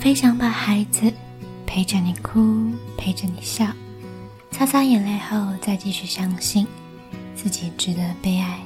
飞翔吧，孩子，陪着你哭，陪着你笑，擦擦眼泪后再继续相信自己值得被爱。